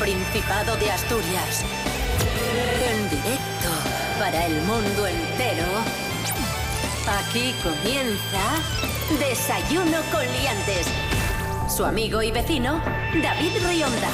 Principado de Asturias. En directo para el mundo entero. Aquí comienza Desayuno con Liantes. Su amigo y vecino, David Rionda.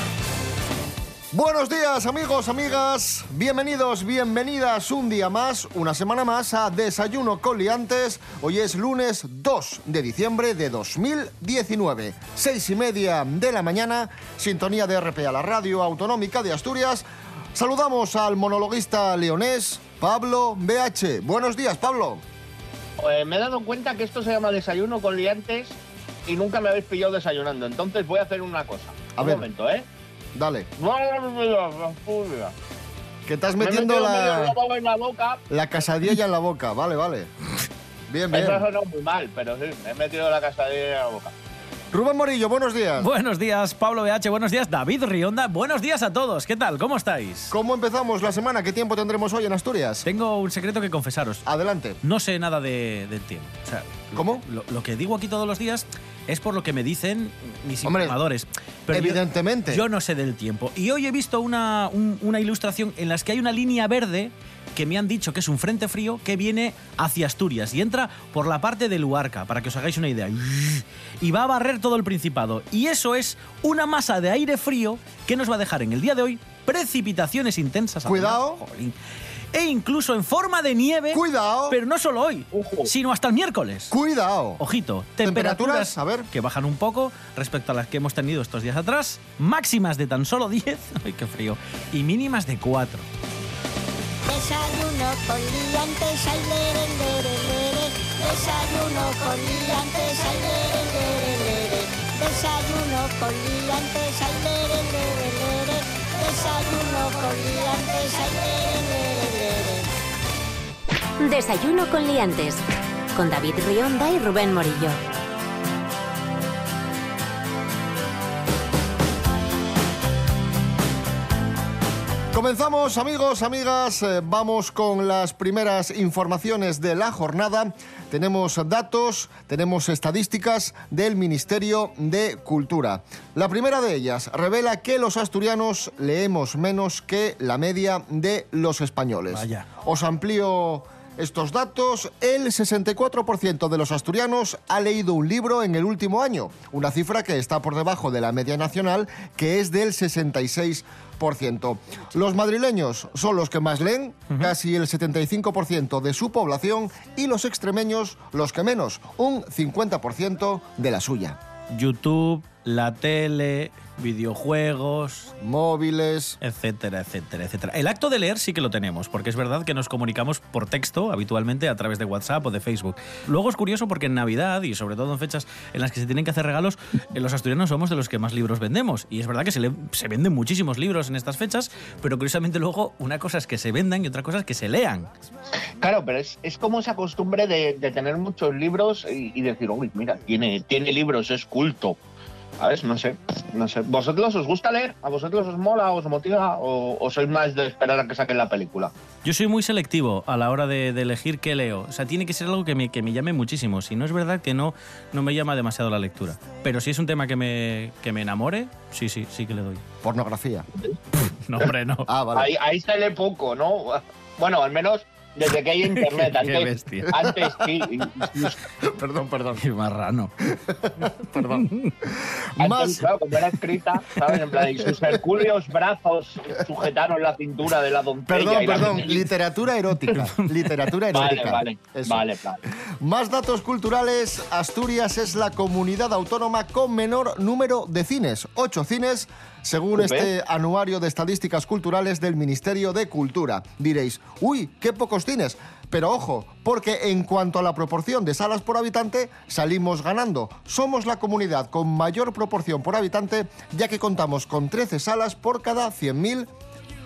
Buenos días amigos, amigas, bienvenidos, bienvenidas un día más, una semana más a Desayuno con Liantes. Hoy es lunes 2 de diciembre de 2019, seis y media de la mañana, sintonía de RP a la radio autonómica de Asturias. Saludamos al monologuista leonés Pablo BH. Buenos días, Pablo. Pues me he dado cuenta que esto se llama desayuno con liantes y nunca me habéis pillado desayunando. Entonces voy a hacer una cosa. A Un ver. momento, ¿eh? Dale, Me que estás metiendo medio la, globo en la boca. la casadilla en la boca, vale, vale. Bien, bien. Eso ha sonado muy mal, pero sí, me he metido la casadilla en la boca. Rubén Morillo, buenos días. Buenos días, Pablo BH. Buenos días, David Rionda. Buenos días a todos. ¿Qué tal? ¿Cómo estáis? ¿Cómo empezamos la semana? ¿Qué tiempo tendremos hoy en Asturias? Tengo un secreto que confesaros. Adelante. No sé nada de, del tiempo. O sea, lo- ¿Cómo? Lo, lo que digo aquí todos los días es por lo que me dicen mis Hombre, informadores. Pero yo- evidentemente. Yo, no sé del tiempo. Y hoy he visto una, un- una ilustración en la que hay una línea verde que me han dicho que es un frente frío que viene hacia Asturias y entra por la parte de Luarca, para que os hagáis una idea. Y va a barrer todo el Principado. Y eso es una masa de aire frío que nos va a dejar en el día de hoy precipitaciones intensas. Cuidado. Jolín. E incluso en forma de nieve. Cuidado. Pero no solo hoy, Ojo. sino hasta el miércoles. Cuidado. Ojito, Temperaturas, temperaturas, a ver. que bajan un poco respecto a las que hemos tenido estos días atrás, máximas de tan solo 10, ay qué frío, y mínimas de 4. Desayuno con liantes, ay, lere, lere, lere. Desayuno con liantes, ay, lere, lere, lere. Desayuno con liantes, ay, lere, lere, lere. Desayuno con liantes, ay, lere, lere, lere. Desayuno con Liantes. Con David Rionda y Rubén Morillo. Comenzamos, amigos, amigas. eh, vamos con las primeras informaciones de la jornada. Tenemos datos, tenemos estadísticas del Ministerio de Cultura. La primera de ellas revela que los asturianos leemos menos que la media de los españoles. Vaya. Os amplío estos datos. El 64% de los asturianos ha leído un libro en el último año, una cifra que está por debajo de la media nacional, que es del 66%. Los madrileños son los que más leen, casi el 75% de su población, y los extremeños los que menos, un 50% de la suya. YouTube, la tele, videojuegos, Móviles, etcétera, etcétera, etcétera. El acto de leer sí que lo tenemos, porque es verdad que nos comunicamos por texto habitualmente a través de WhatsApp o de Facebook. Luego es curioso porque en Navidad y sobre todo en fechas en las que se tienen que hacer regalos, eh, los asturianos somos de los que más libros vendemos. Y es verdad que se, le- se venden muchísimos libros en estas fechas, pero curiosamente luego una cosa es que se vendan y otra cosa es que se lean. Claro, pero es, es como esa costumbre de, de tener muchos libros y, y decir, uy, mira, tiene, tiene libros, es culto. ¿Sabes? No sé, no sé. ¿Vosotros os gusta leer? ¿A vosotros os mola, os motiva? ¿O, o sois más de esperar a que saquen la película? Yo soy muy selectivo a la hora de, de elegir qué leo. O sea, tiene que ser algo que me, que me llame muchísimo. Si no es verdad que no, no me llama demasiado la lectura. Pero si es un tema que me, que me enamore, sí, sí, sí que le doy. pornografía. No, hombre, no. Ah, vale. Ahí, ahí se lee poco, ¿no? Bueno, al menos desde que hay internet. Qué Antes, bestia. antes sí. Perdón, perdón. Qué marrano. Perdón. Antes, Más, claro, como era escrita, ¿sabes? En plan, y sus hercúleos brazos sujetaron la cintura de la doncella. Perdón, y la perdón, literatura erótica. Literatura erótica. vale, vale, vale. Más datos culturales. Asturias es la comunidad autónoma con menor número de cines. Ocho cines, según este anuario de estadísticas culturales del Ministerio de Cultura. Diréis, uy, qué pocos cines. Pero ojo, porque en cuanto a la proporción de salas por habitante, salimos ganando. Somos la comunidad con mayor proporción por habitante, ya que contamos con 13 salas por cada 100.000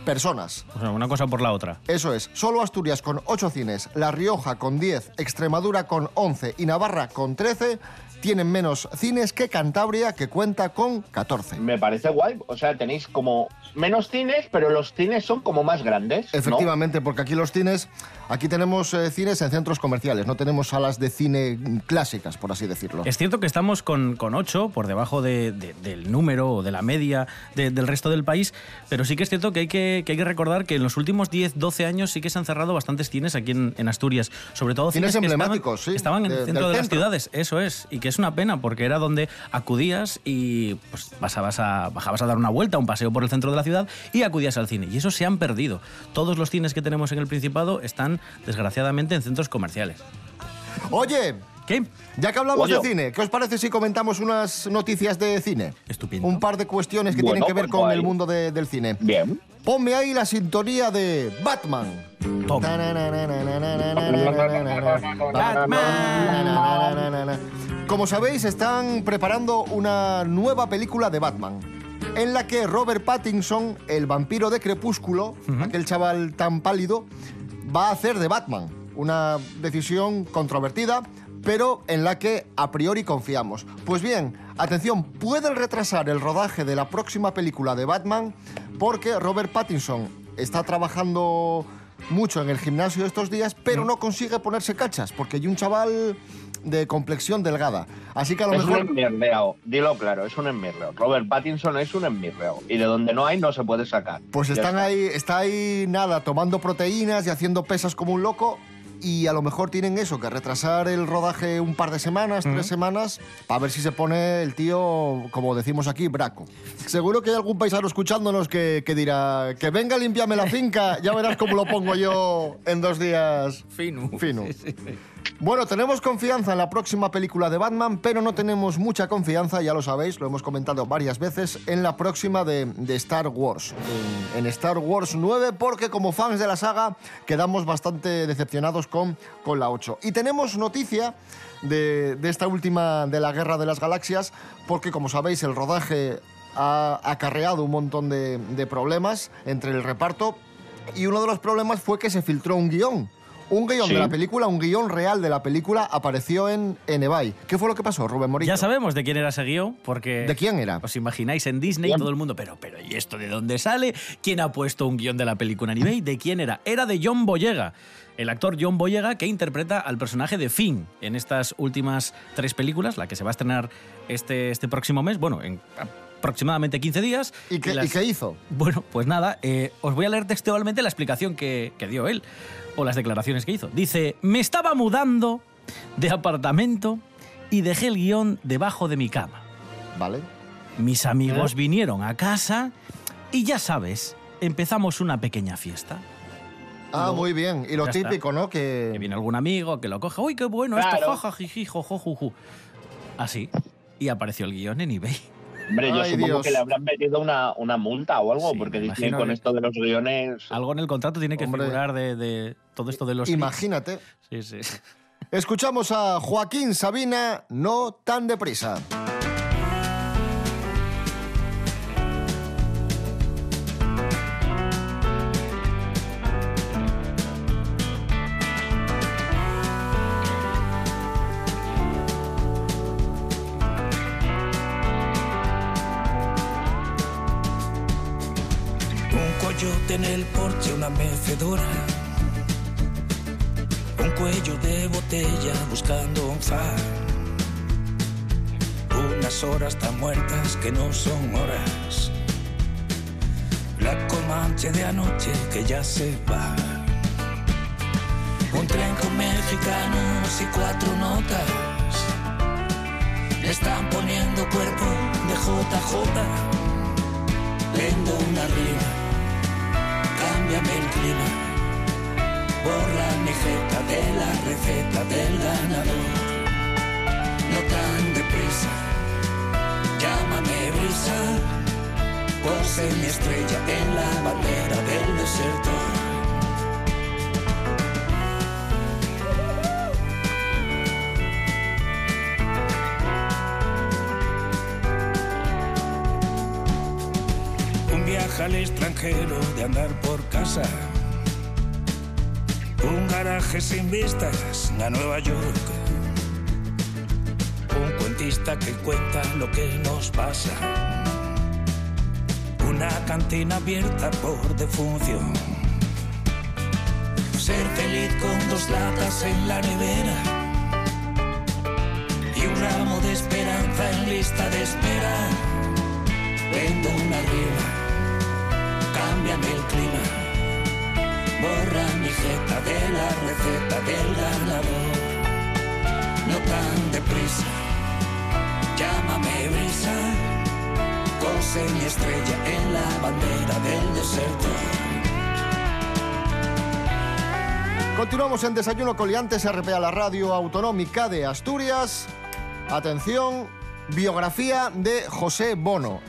personas. O sea, una cosa por la otra. Eso es, solo Asturias con 8 cines, La Rioja con 10, Extremadura con 11 y Navarra con 13 tienen menos cines que Cantabria, que cuenta con 14. Me parece guay. O sea, tenéis como menos cines, pero los cines son como más grandes. ¿no? Efectivamente, porque aquí los cines, aquí tenemos eh, cines en centros comerciales, no tenemos salas de cine clásicas, por así decirlo. Es cierto que estamos con, con 8 por debajo de- de- del número o de la media de- del resto del país, pero sí que es cierto que hay que, que hay que recordar que en los últimos 10, 12 años sí que se han cerrado bastantes cines aquí en, en Asturias, sobre todo Cines que estaban- emblemáticos, sí, Estaban en de- el centro de las ciudades, eso es, y que es una pena porque era donde acudías y pues pasabas a, bajabas a dar una vuelta, un paseo por el centro de la ciudad y acudías al cine. Y eso se han perdido. Todos los cines que tenemos en el Principado están desgraciadamente en centros comerciales. Oye, ¿Qué? ya que hablamos Oye. de cine, ¿qué os parece si comentamos unas noticias de cine? Estupendo. Un par de cuestiones que Bueno, tienen que ver pues con el mundo de- del cine. Bien. Ponme ahí la sintonía de Batman. Toma. Como sabéis, están preparando una nueva película de Batman, en la que Robert Pattinson, el vampiro de Crepúsculo, aquel chaval tan pálido, va a hacer de Batman. Una decisión controvertida, pero en la que a priori confiamos. Pues bien, atención, pueden retrasar el rodaje de la próxima película de Batman porque Robert Pattinson está trabajando mucho en el gimnasio estos días, pero no consigue ponerse cachas, porque hay un chaval de complexión delgada. Así que a lo Es un enmirreo, dilo claro, es un enmirreo. Robert Pattinson es un enmirreo. Y de donde no hay, no se puede sacar. Pues están está. ahí, está ahí nada, tomando proteínas y haciendo pesas como un loco. Y a lo mejor tienen eso, que retrasar el rodaje un par de semanas, tres semanas, para ver si se pone el tío, como decimos aquí, braco. Seguro que hay algún paisano escuchándonos que, que dirá, que venga a limpiarme la finca, ya verás cómo lo pongo yo en dos días. Fino. Fino. Bueno, tenemos confianza en la próxima película de Batman, pero no tenemos mucha confianza, ya lo sabéis, lo hemos comentado varias veces, en la próxima de, Star Wars. En, en Star Wars 9, porque como fans de la saga quedamos bastante decepcionados con, con la 8. Y tenemos noticia de, de esta última de la Guerra de las Galaxias, porque como sabéis el rodaje ha acarreado un montón de, de problemas entre el reparto y uno de los problemas fue que se filtró un guion. Un guion Sí. de la película, un guion real de la película apareció en, en eBay. ¿Qué fue lo que pasó, Rubén Morillo? Ya sabemos de quién era ese guion, porque... ¿De quién era? Os imagináis en Disney Bien. todo el mundo, pero, pero ¿y esto de dónde sale? ¿Quién ha puesto un guion de la película en eBay? ¿De quién era? Era de John Boyega, el actor John Boyega que interpreta al personaje de Finn en estas últimas tres películas, la que se va a estrenar este, este próximo mes, bueno, en aproximadamente 15 días. ¿Y qué, las- y qué hizo? Bueno, pues nada, eh, os voy a leer textualmente la explicación que, que dio él, o las declaraciones que hizo. Dice, me estaba mudando de apartamento y dejé el guion debajo de mi cama. ¿Vale? Mis amigos vinieron a casa y ya sabes, empezamos una pequeña fiesta. Ah, muy bien. Y lo está. típico, ¿no? Que... Que viene algún amigo que lo coge, uy, qué bueno esto, jiji, jojo, juju". Así. Y apareció el guion en eBay. Hombre, yo Ay, supongo Dios. que le habrán metido una, una multa o algo, Sí, porque dicen con que- esto de los guiones. Algo en el contrato tiene que Hombre. figurar de, de todo esto de los... clics. Imagínate. Sí, sí. Escuchamos a Joaquín Sabina, no tan deprisa. Una mecedora. Un cuello de botella buscando un far. Unas horas tan muertas que no son horas. La comanche de anoche que ya se va. Un tren con mexicanos y cuatro notas. Le están poniendo cuerpo de JJ Vendo una rima, cámbiame el clima, borra mi jeta de la receta del ganador. No tan deprisa, llámame brisa, pose mi estrella en la bandera del desertor. Al extranjero de andar por casa. Un garaje sin vistas a Nueva York. Un cuento periodista que cuenta lo que nos pasa. Una cantina abierta por defunción. Ser feliz con dos latas en la nevera. Y un ramo de esperanza en lista de espera. Vendo una rima, cámbiame el clima. Borra mi jeta de la receta del ganador. No tan deprisa, llámame brisa. Cose mi estrella en la bandera del desierto. Continuamos en Desayuno Coliantes, RPA, la radio autonómica de Asturias. Atención, biografía de José Bono.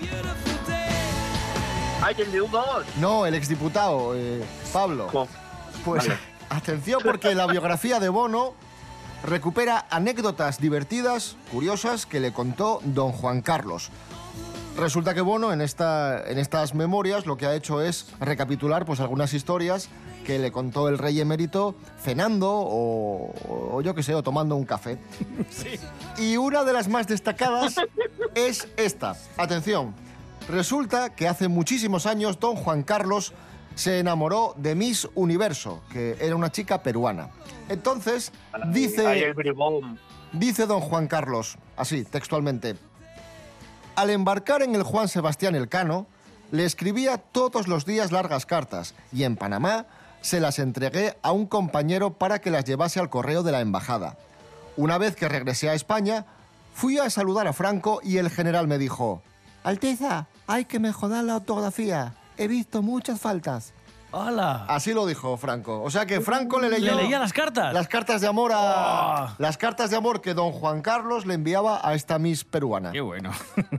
¡Ay, el de U2! No, el exdiputado, eh, Pablo. Pues Vale. atención porque la biografía de Bono recupera anécdotas divertidas, curiosas, que le contó don Juan Carlos. Resulta que Bono en, esta, en estas memorias lo que ha hecho es recapitular pues, algunas historias que le contó el rey emérito cenando o, o yo qué sé, o tomando un café. Y una de las más destacadas es esta. Atención, resulta que hace muchísimos años don Juan Carlos se enamoró de Miss Universo, que era una chica peruana. Entonces, dice, dice don Juan Carlos, así, textualmente, al embarcar en el Juan Sebastián Elcano, le escribía todos los días largas cartas y en Panamá se las entregué a un compañero para que las llevase al correo de la embajada. Una vez que regresé a España, fui a saludar a Franco y el general me dijo, Alteza, hay que mejorar la ortografía. He visto muchas faltas. ¡Hala! Así lo dijo Franco. O sea que Franco le leyó... ¿Le leía las cartas? Las cartas de amor a... Oh. Las cartas de amor que don Juan Carlos le enviaba a esta Miss peruana. Qué bueno.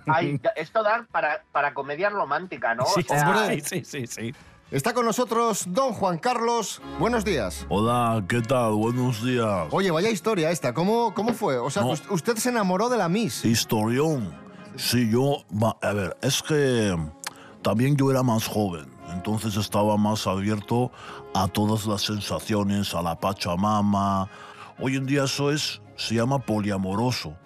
Ay, esto da para, para comedia romántica, ¿no? Sí, O sea, hombre. sí, sí, sí, sí. Está con nosotros don Juan Carlos. Buenos días. Hola, ¿qué tal? Buenos días. Oye, vaya historia esta. ¿Cómo, cómo fue? O sea, No. us- usted se enamoró de la Miss. Historión. Sí, yo, a ver, es que también yo era más joven, entonces estaba más abierto a todas las sensaciones, a la pachamama. Hoy en día eso es, se llama poliamoroso.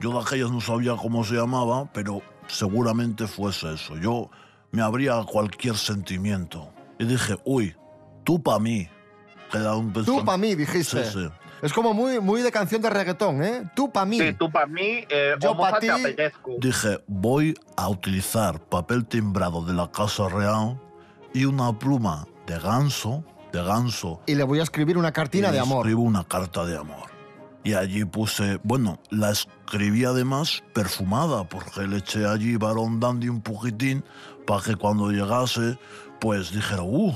Yo de aquellas no sabía cómo se llamaba, pero seguramente fuese eso. Yo me abría a cualquier sentimiento. Y dije, uy, tú pa' mí. Que era un Tú pensam- pa' mí, dijiste. Sí, sí. Es como muy, muy de canción de reggaetón, ¿eh? Tú pa' mí. Sí, tú para mí, eh, Yo pa' ti. Dije, voy a utilizar papel timbrado de la Casa Real y una pluma de ganso, de ganso. Y le voy a escribir una cartina y de le amor. Escribo una carta de amor. Y allí puse, bueno, la escribí además perfumada, porque le eché allí varón dandy un poquitín para que cuando llegase, pues dijera, uh,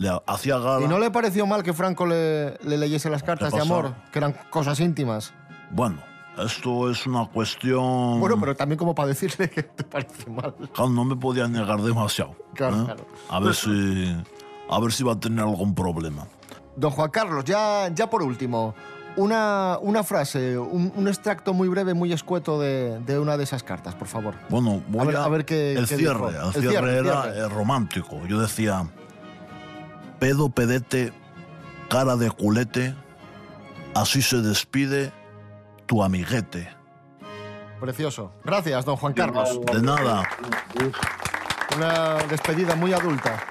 le hacía gala. ¿Y no le pareció mal que Franco le, le leyese las cartas de amor, que eran cosas íntimas? Bueno, esto es una cuestión... Bueno, pero también como para decirle que te parece mal. Claro, no me podía negar demasiado. Claro, ¿eh? claro. A ver si. A ver si va a tener algún problema. Don Juan Carlos, ya, ya por último, una, una frase, un, un extracto muy breve, muy escueto de, de una de esas cartas, por favor. Bueno, voy A ver- a ver qué- El qué cierre, el El cierre, cierre, el era cierre. eh, romántico. Yo decía. Pedo, pedete, cara de culete, así se despide tu amiguete. Precioso. Gracias, don Juan Carlos. De nada. Una despedida muy adulta.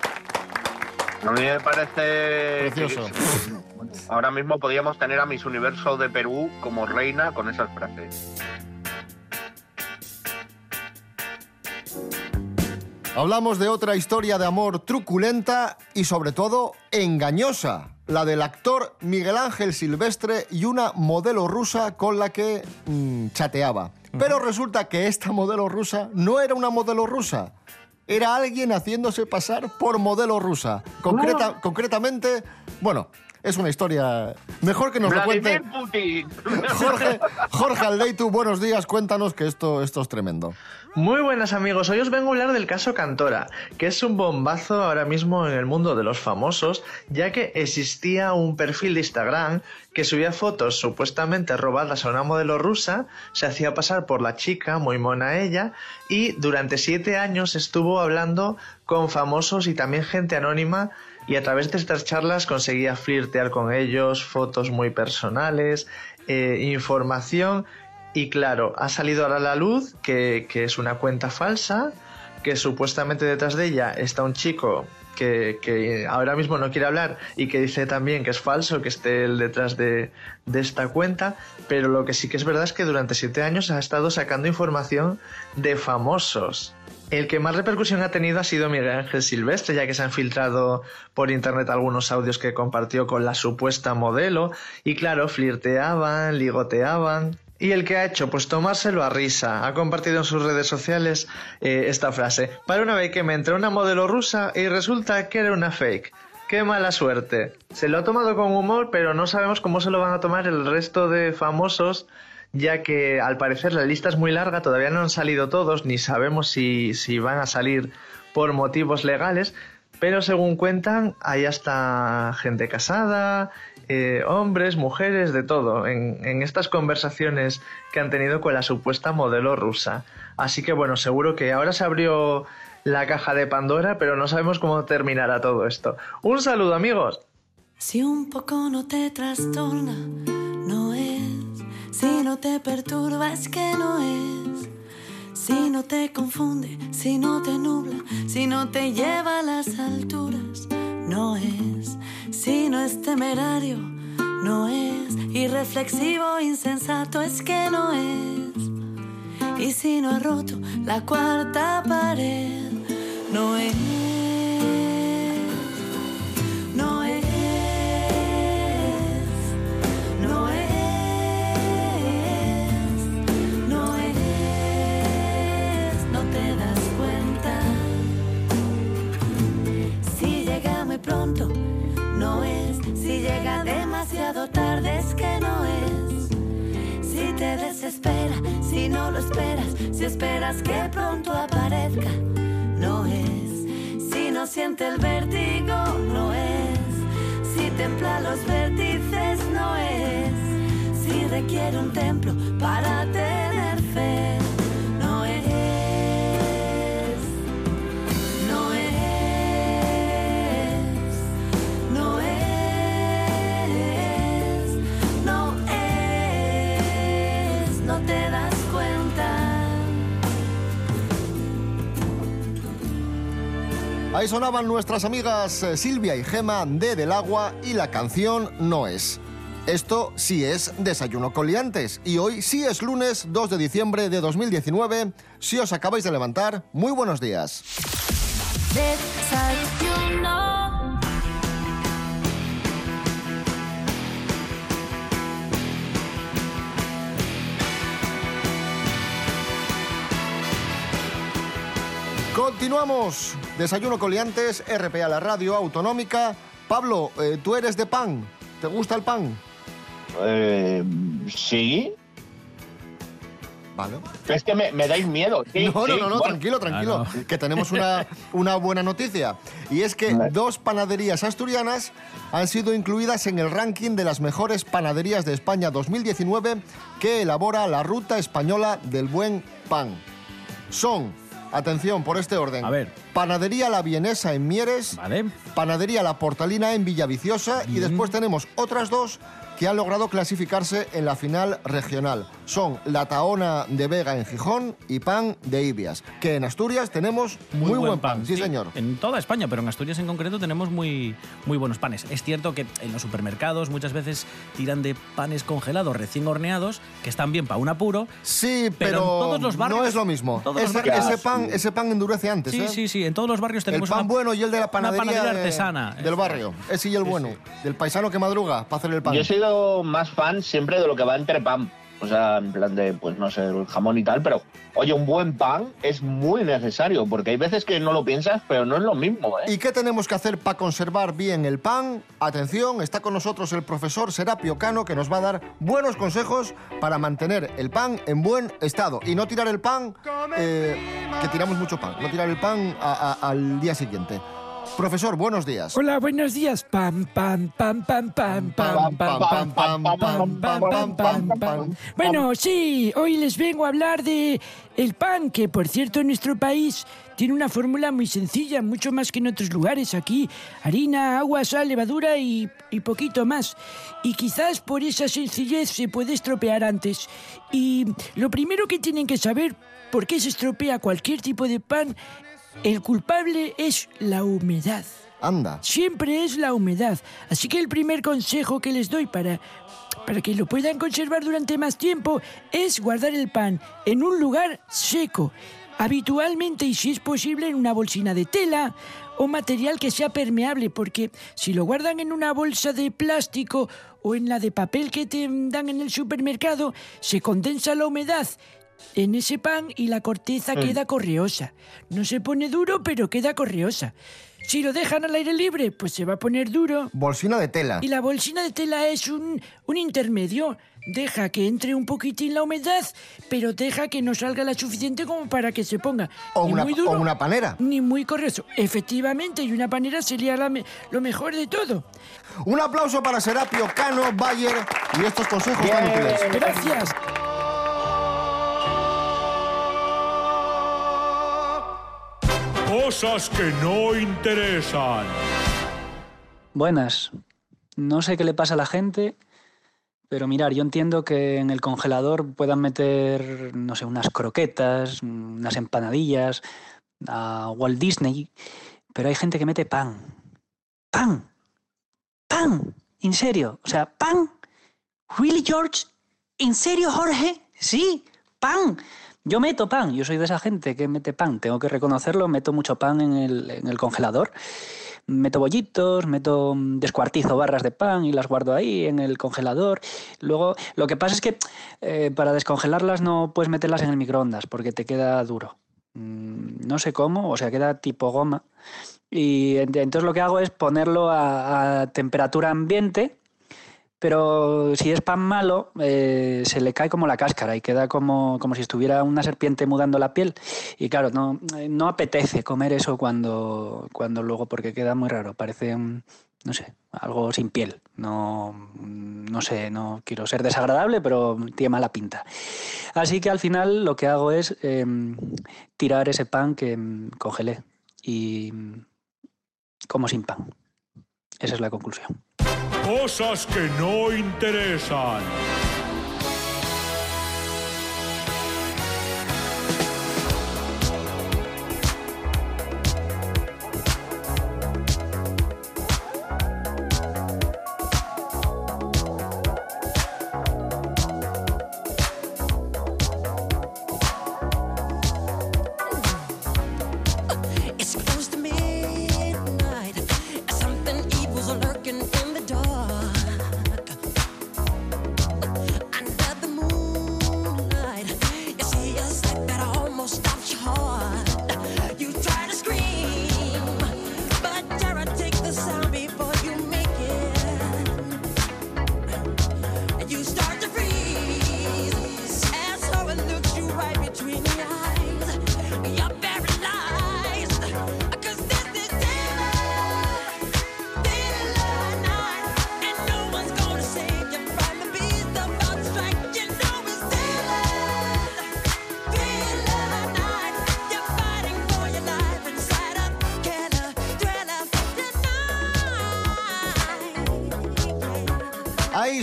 A mí me parece. Precioso. que ahora mismo podríamos tener a Miss Universo de Perú como reina con esas frases. Hablamos de otra historia de amor truculenta y sobre todo engañosa, la del actor Miguel Ángel Silvestre y una modelo rusa con la que mm, chateaba. Pero resulta que esta modelo rusa no era una modelo rusa, era alguien haciéndose pasar por modelo rusa. Concreta- Concretamente, bueno, es una historia mejor que nos lo cuente Putin. Jorge, Jorge Aldeitu. Buenos días, cuéntanos que esto, esto es tremendo. Muy buenas amigos, hoy os vengo a hablar del caso Cantora, que es un bombazo ahora mismo en el mundo de los famosos, ya que existía un perfil de Instagram que subía fotos supuestamente robadas a una modelo rusa, se hacía pasar por la chica, muy mona ella, y durante siete años estuvo hablando con famosos y también gente anónima y a través de estas charlas conseguía flirtear con ellos, fotos muy personales, eh, información Y claro, ha salido ahora a la luz que, que es una cuenta falsa, que supuestamente detrás de ella está un chico que, que ahora mismo no quiere hablar y que dice también que es falso que esté él detrás de, de esta cuenta, pero lo que sí que es verdad es que durante siete años ha estado sacando información de famosos. El que más repercusión ha tenido ha sido Miguel Ángel Silvestre, ya que se han filtrado por internet algunos audios que compartió con la supuesta modelo, y claro, flirteaban, ligoteaban, y el que ha hecho, pues tomárselo a risa, ha compartido en sus redes sociales eh, esta frase. Para una vez que me entró una modelo rusa y resulta que era una fake. Qué mala suerte. Se lo ha tomado con humor, pero no sabemos cómo se lo van a tomar el resto de famosos, ya que al parecer la lista es muy larga, todavía no han salido todos, ni sabemos si, si van a salir por motivos legales, pero según cuentan, hay hasta gente casada, eh, hombres, mujeres, de todo, en, en estas conversaciones que han tenido con la supuesta modelo rusa. Así que bueno, seguro que ahora se abrió la caja de Pandora, pero no sabemos cómo terminará todo esto. Un saludo amigos. Si un poco no te no te perturba, es que no es. Si no te confunde, si no te nubla, si no te lleva a las alturas, no es. Si no es temerario, no es. Irreflexivo, insensato, es que no es. Y si no ha roto la cuarta pared, no es. No es. Si llega demasiado tarde, es que no es. Si te desespera, si no lo esperas, si esperas que pronto aparezca, no es. Si no siente el vértigo, no es. Si templa los vértices, no es. Si requiere un templo para tener fe, Ahí sonaban nuestras amigas eh, Silvia y Gema de Del Agua y la canción No es. Esto sí es Desayuno con Liantes y hoy sí es lunes 2 de diciembre de 2019. Si os acabáis de levantar, muy buenos días. Desayuno. Continuamos. Desayuno con Liantes, RPA, la radio autonómica. Pablo, eh, tú eres de pan. ¿Te gusta el pan? Eh, sí. Vale. Es que me, me dais miedo. Sí, no, no, sí, no, no, bueno. tranquilo, tranquilo. Ah, Que tenemos una, una buena noticia. Y es que Vale. dos panaderías asturianas han sido incluidas en el ranking de las mejores panaderías de España 2019 que elabora la Ruta Española del Buen Pan. Son, atención por este orden, A ver. Panadería La Vienesa en Mieres, Vale. Panadería La Portalina en Villaviciosa y después tenemos otras dos que han logrado clasificarse en la final regional. Son La Taona de Vega en Gijón y Pan de Ibias, que en Asturias tenemos muy, buen pan. Sí, señor. En toda España, pero en Asturias en concreto tenemos muy, muy buenos panes. Es cierto que en los supermercados muchas veces tiran de panes congelados recién horneados, que están bien para un apuro. Sí, Pero pero, en todos los barrios- no es lo mismo. Ese, barrios- ese pan, ese pan endurece antes. Sí, ¿eh? sí, sí. En todos los barrios El tenemos pan una- bueno y el de la panadería, una panadería de- artesana. del barrio. Ese y el bueno. Del paisano que madruga para hacer el pan. Yo he sido más fan siempre de lo que va entre pan. O sea, en plan de, pues no sé, el jamón y tal, pero oye, un buen pan es muy necesario, porque hay veces que no lo piensas, pero no es lo mismo, ¿eh? ¿Y qué tenemos que hacer para conservar bien el pan? Atención, está con nosotros el profesor Serapio Cano que nos va a dar buenos consejos para mantener el pan en buen estado y no tirar el pan, eh, que tiramos mucho pan, no tirar el pan al día siguiente. Profesor, buenos días. Hola, buenos días. Pam, pam, pam, pam, pam, pam, pam, pam, pam, pam, pam, pam, pam, pam. Bueno, sí, hoy les vengo a hablar de el pan, que por cierto en nuestro país tiene una fórmula muy sencilla, mucho más que en otros lugares. Aquí, harina, agua, sal, levadura y, y poquito más. Y quizás por esa sencillez se puede estropear antes. Y lo primero que tienen que saber por qué se estropea cualquier tipo de pan, el culpable es la humedad. Anda. Siempre es la humedad. Así que el primer consejo que les doy para, para que lo puedan conservar durante más tiempo es guardar el pan en un lugar seco. Habitualmente y si es posible en una bolsina de tela o material que sea permeable, porque si lo guardan en una bolsa de plástico o en la de papel que te dan en el supermercado, se condensa la humedad en ese pan y la corteza queda correosa. No se pone duro, pero queda correosa. Si lo dejan al aire libre, pues se va a poner duro. Bolsina de tela. Y la bolsina de tela es un, un intermedio. Deja que entre un poquitín la humedad, pero deja que no salga la suficiente como para que se ponga O ni una, muy duro o una panera. ni muy correoso. Efectivamente, y una panera sería la me- lo mejor de todo. Un aplauso para Serapio Cano Bayer y estos consejos tan útiles. Gracias. Cosas que no interesan. Buenas. No sé qué le pasa a la gente, pero mirar, yo entiendo que en el congelador puedan meter, no sé, unas croquetas, unas empanadillas, a Walt Disney, pero hay gente que mete pan. ¡Pan! ¡Pan! ¿En serio? O sea, ¿pan? ¿Really, George? ¿En serio, Jorge? Sí, pan. Yo meto pan, yo soy de esa gente que mete pan, tengo que reconocerlo, meto mucho pan en el, en el congelador. Meto bollitos, meto mm, descuartizo barras de pan y las guardo ahí en el congelador. Luego, lo que pasa es que eh, para descongelarlas no puedes meterlas en el microondas porque te queda duro. Mm, No sé cómo, o sea, queda tipo goma. Y ent- entonces lo que hago es ponerlo a, a temperatura ambiente, pero si es pan malo, eh, se le cae como la cáscara y queda como, como si estuviera una serpiente mudando la piel. Y claro, no, eh, no apetece comer eso cuando, cuando luego, porque queda muy raro, parece, un- no sé, algo sin piel. No, no sé, no quiero ser desagradable, pero tiene mala pinta. Así que al final lo que hago es em, tirar ese pan que em, congelé y mm, como sin pan. Esa es la conclusión. Cosas que no interesan.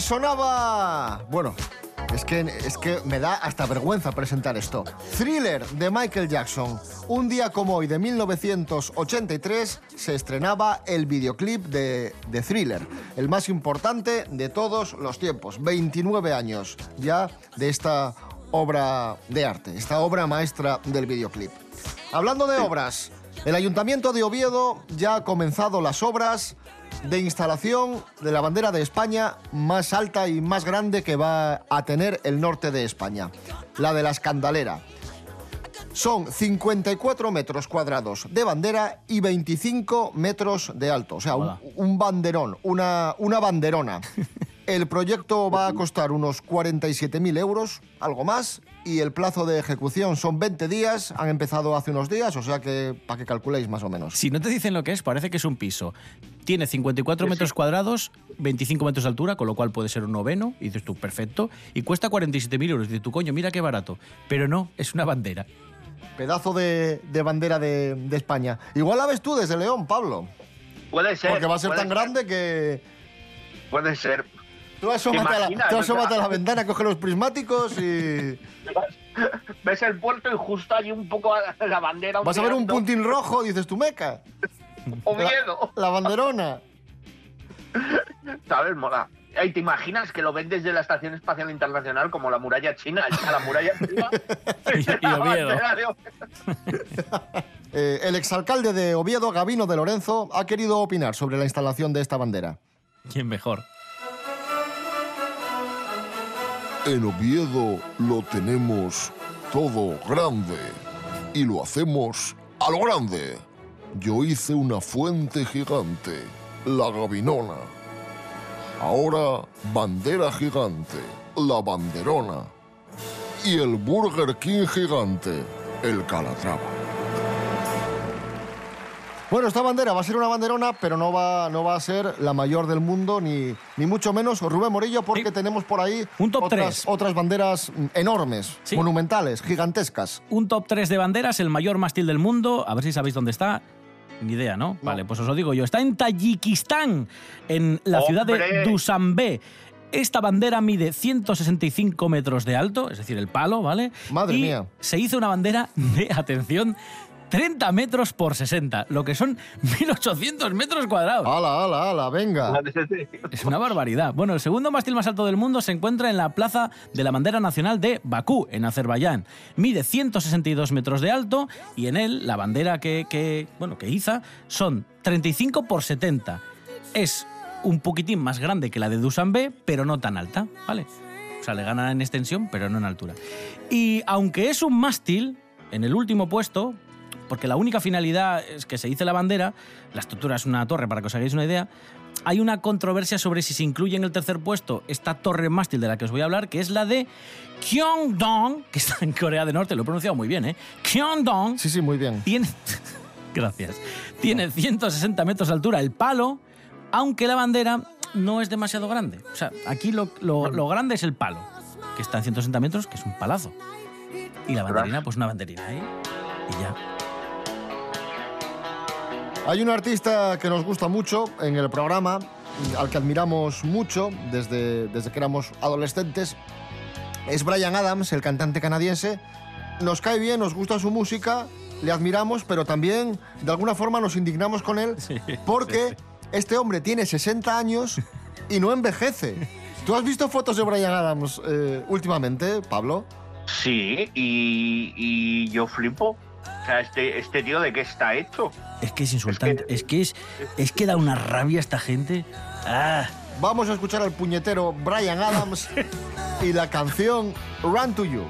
Sonaba. Bueno, es que, es que me da hasta vergüenza presentar esto. Thriller de Michael Jackson. Un día como hoy de 1983 se estrenaba el videoclip de, de Thriller, el más importante de todos los tiempos. 29 años ya de esta obra de arte, esta obra maestra del videoclip. Hablando de obras, el Ayuntamiento de Oviedo ya ha comenzado las obras de instalación de la bandera de España más alta y más grande que va a tener el norte de España, la de la Escandalera. Son 54 metros cuadrados de bandera y 25 metros de alto, o sea, un, un banderón, una, una banderona. El proyecto va a costar unos 47.000 euros, algo más, y el plazo de ejecución son 20 días, han empezado hace unos días, o sea que para que calculéis más o menos. Si no te dicen lo que es, parece que es un piso. Tiene 54 metros cuadrados, 25 metros de altura, con lo cual puede ser un noveno, y dices tú, perfecto, y cuesta 47.000 euros. Dices tú, coño, mira qué barato. Pero no, es una bandera. Pedazo de, de bandera de, de España. Igual la ves tú desde León, Pablo. Puede ser. Porque va a ser tan grande que... Puede ser. Tú asómate, a la, tú asómate a la ventana, coge los prismáticos y... Ves el puerto y justo hay un poco la bandera. Vas a ver un puntín rojo, dices tú, meca. Oviedo. La, la banderona. ¿Sabes? Mola. Y te imaginas que lo ven desde la Estación Espacial Internacional como la muralla china. A la muralla china. Y- y Oviedo. Eh, el exalcalde de Oviedo, Gabino de Lorenzo, ha querido opinar sobre la instalación de esta bandera. ¿Quién mejor? En Oviedo lo tenemos todo grande y lo hacemos a lo grande. Yo hice una fuente gigante, la Gavinona. Ahora bandera gigante, la banderona. Y el Burger King gigante, el Calatrava. Bueno, esta bandera va a ser una banderona, pero no va, no va a ser la mayor del mundo, ni, ni mucho menos Rubén Morillo, porque tenemos por ahí Un top otras, tres. otras banderas enormes, Sí. monumentales, gigantescas. Un top 3 de banderas, el mayor mástil del mundo. A ver si sabéis dónde está. Ni idea, ¿no? Vale, pues os lo digo yo. Está en Tayikistán, en la ciudad de. Dushanbe. Esta bandera mide 165 metros de alto, es decir, el palo, ¿vale? Madre Y mía. Se hizo una bandera de, atención, 30 metros por 60, lo que son 1800 metros cuadrados. ¡Hala, hala, hala! Venga. Es una barbaridad. Bueno, el segundo mástil más alto del mundo se encuentra en la plaza de la bandera nacional de Bakú, en Azerbaiyán. Mide 162 metros de alto y en él la bandera que, que, bueno, que iza son 35 por 70. Es un poquitín más grande que la de Dusanbe, pero no tan alta, ¿vale? O sea, le gana en extensión, pero no en altura. Y aunque es un mástil, en el último puesto, porque la única finalidad es que se hice la bandera, la estructura es una torre, para que os hagáis una idea, hay una controversia sobre si se incluye en el tercer puesto esta torre mástil de la que os voy a hablar, que es la de Gyeongdong, que está en Corea del Norte, lo he pronunciado muy bien, ¿eh? Gyeongdong. Sí, sí, muy bien. Tiene, gracias. Tiene 160 metros de altura el palo, aunque la bandera no es demasiado grande. O sea, aquí lo, lo- lo grande es el palo, que está en 160 metros, que es un palazo. Y la banderina, pues una banderina ahí. Y ya. Hay un artista que nos gusta mucho en el programa, al que admiramos mucho desde, desde que éramos adolescentes. Es Brian Adams, el cantante canadiense. Nos cae bien, nos gusta su música, le admiramos, pero también de alguna forma nos indignamos con él porque este hombre tiene 60 años y no envejece. ¿Tú has visto fotos de Brian Adams eh, últimamente, Pablo? Sí, y, y yo flipo. O sea, este, este tío de qué está hecho. Es que es insultante. Es que es, es que da una rabia esta gente. Ah. Vamos a escuchar al puñetero Brian Adams y la canción Run to You.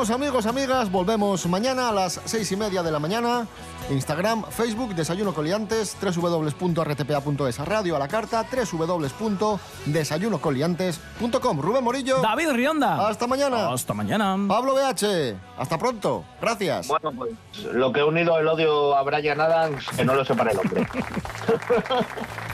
Vamos, amigos, amigas. Volvemos mañana a las seis y media de la mañana. Instagram, Facebook, Desayuno Coliantes, www.rtpa.es, radio a la carta, www.desayunocoliantes.com. Rubén Morillo. David Rionda. Hasta mañana. Hasta mañana. Pablo BH. Hasta pronto. Gracias. Bueno, pues lo que ha unido el odio a Brian Adams, que no lo separa el hombre.